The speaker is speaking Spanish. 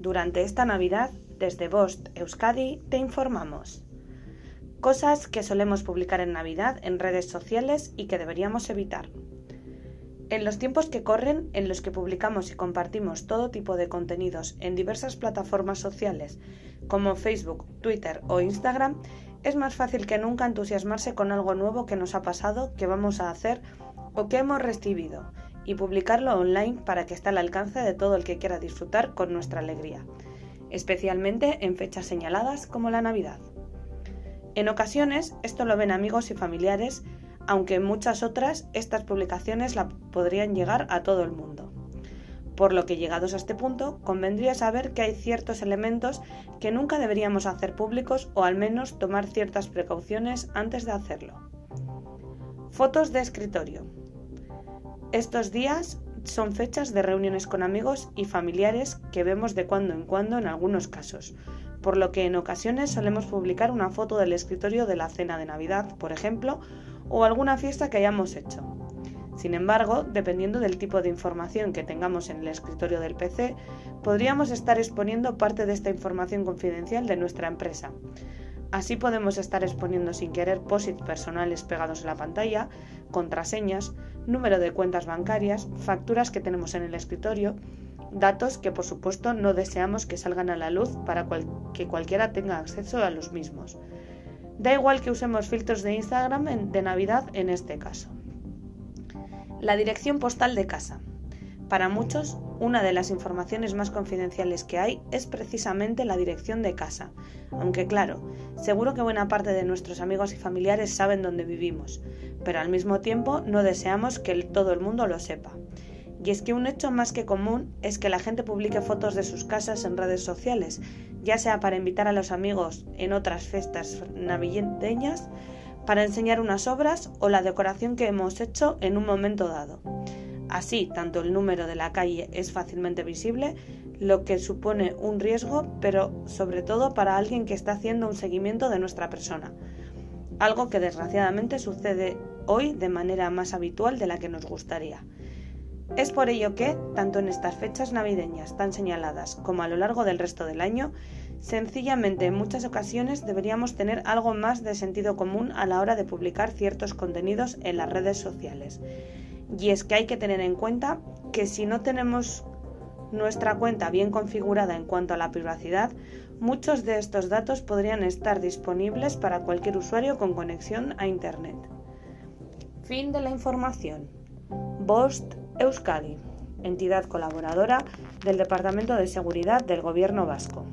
Durante esta Navidad, desde Bost Euskadi, te informamos. Cosas que solemos publicar en Navidad en redes sociales y que deberíamos evitar. En los tiempos que corren, en los que publicamos y compartimos todo tipo de contenidos en diversas plataformas sociales como Facebook, Twitter o Instagram, es más fácil que nunca entusiasmarse con algo nuevo que nos ha pasado, que vamos a hacer o que hemos recibido y publicarlo online para que esté al alcance de todo el que quiera disfrutar con nuestra alegría, especialmente en fechas señaladas como la Navidad. En ocasiones esto lo ven amigos y familiares, aunque en muchas otras estas publicaciones la podrían llegar a todo el mundo. Por lo que llegados a este punto, convendría saber que hay ciertos elementos que nunca deberíamos hacer públicos o al menos tomar ciertas precauciones antes de hacerlo. Fotos de escritorio. Estos días son fechas de reuniones con amigos y familiares que vemos de cuando en cuando en algunos casos, por lo que en ocasiones solemos publicar una foto del escritorio de la cena de Navidad, por ejemplo, o alguna fiesta que hayamos hecho. Sin embargo, dependiendo del tipo de información que tengamos en el escritorio del PC, podríamos estar exponiendo parte de esta información confidencial de nuestra empresa. Así podemos estar exponiendo sin querer posits personales pegados en la pantalla, contraseñas, número de cuentas bancarias, facturas que tenemos en el escritorio, datos que por supuesto no deseamos que salgan a la luz para que cualquiera tenga acceso a los mismos. Da igual que usemos filtros de Instagram de Navidad en este caso. La dirección postal de casa. Para muchos, una de las informaciones más confidenciales que hay es precisamente la dirección de casa, aunque claro, seguro que buena parte de nuestros amigos y familiares saben dónde vivimos, pero al mismo tiempo no deseamos que todo el mundo lo sepa. Y es que un hecho más que común es que la gente publique fotos de sus casas en redes sociales, ya sea para invitar a los amigos en otras fiestas navideñas, para enseñar unas obras o la decoración que hemos hecho en un momento dado. Así, tanto el número de la calle es fácilmente visible, lo que supone un riesgo, pero sobre todo para alguien que está haciendo un seguimiento de nuestra persona. Algo que desgraciadamente sucede hoy de manera más habitual de la que nos gustaría. Es por ello que, tanto en estas fechas navideñas tan señaladas como a lo largo del resto del año, sencillamente en muchas ocasiones deberíamos tener algo más de sentido común a la hora de publicar ciertos contenidos en las redes sociales y es que hay que tener en cuenta que si no tenemos nuestra cuenta bien configurada en cuanto a la privacidad, muchos de estos datos podrían estar disponibles para cualquier usuario con conexión a Internet. Fin de la información. Bost Euskadi, entidad colaboradora del Departamento de Seguridad del Gobierno Vasco.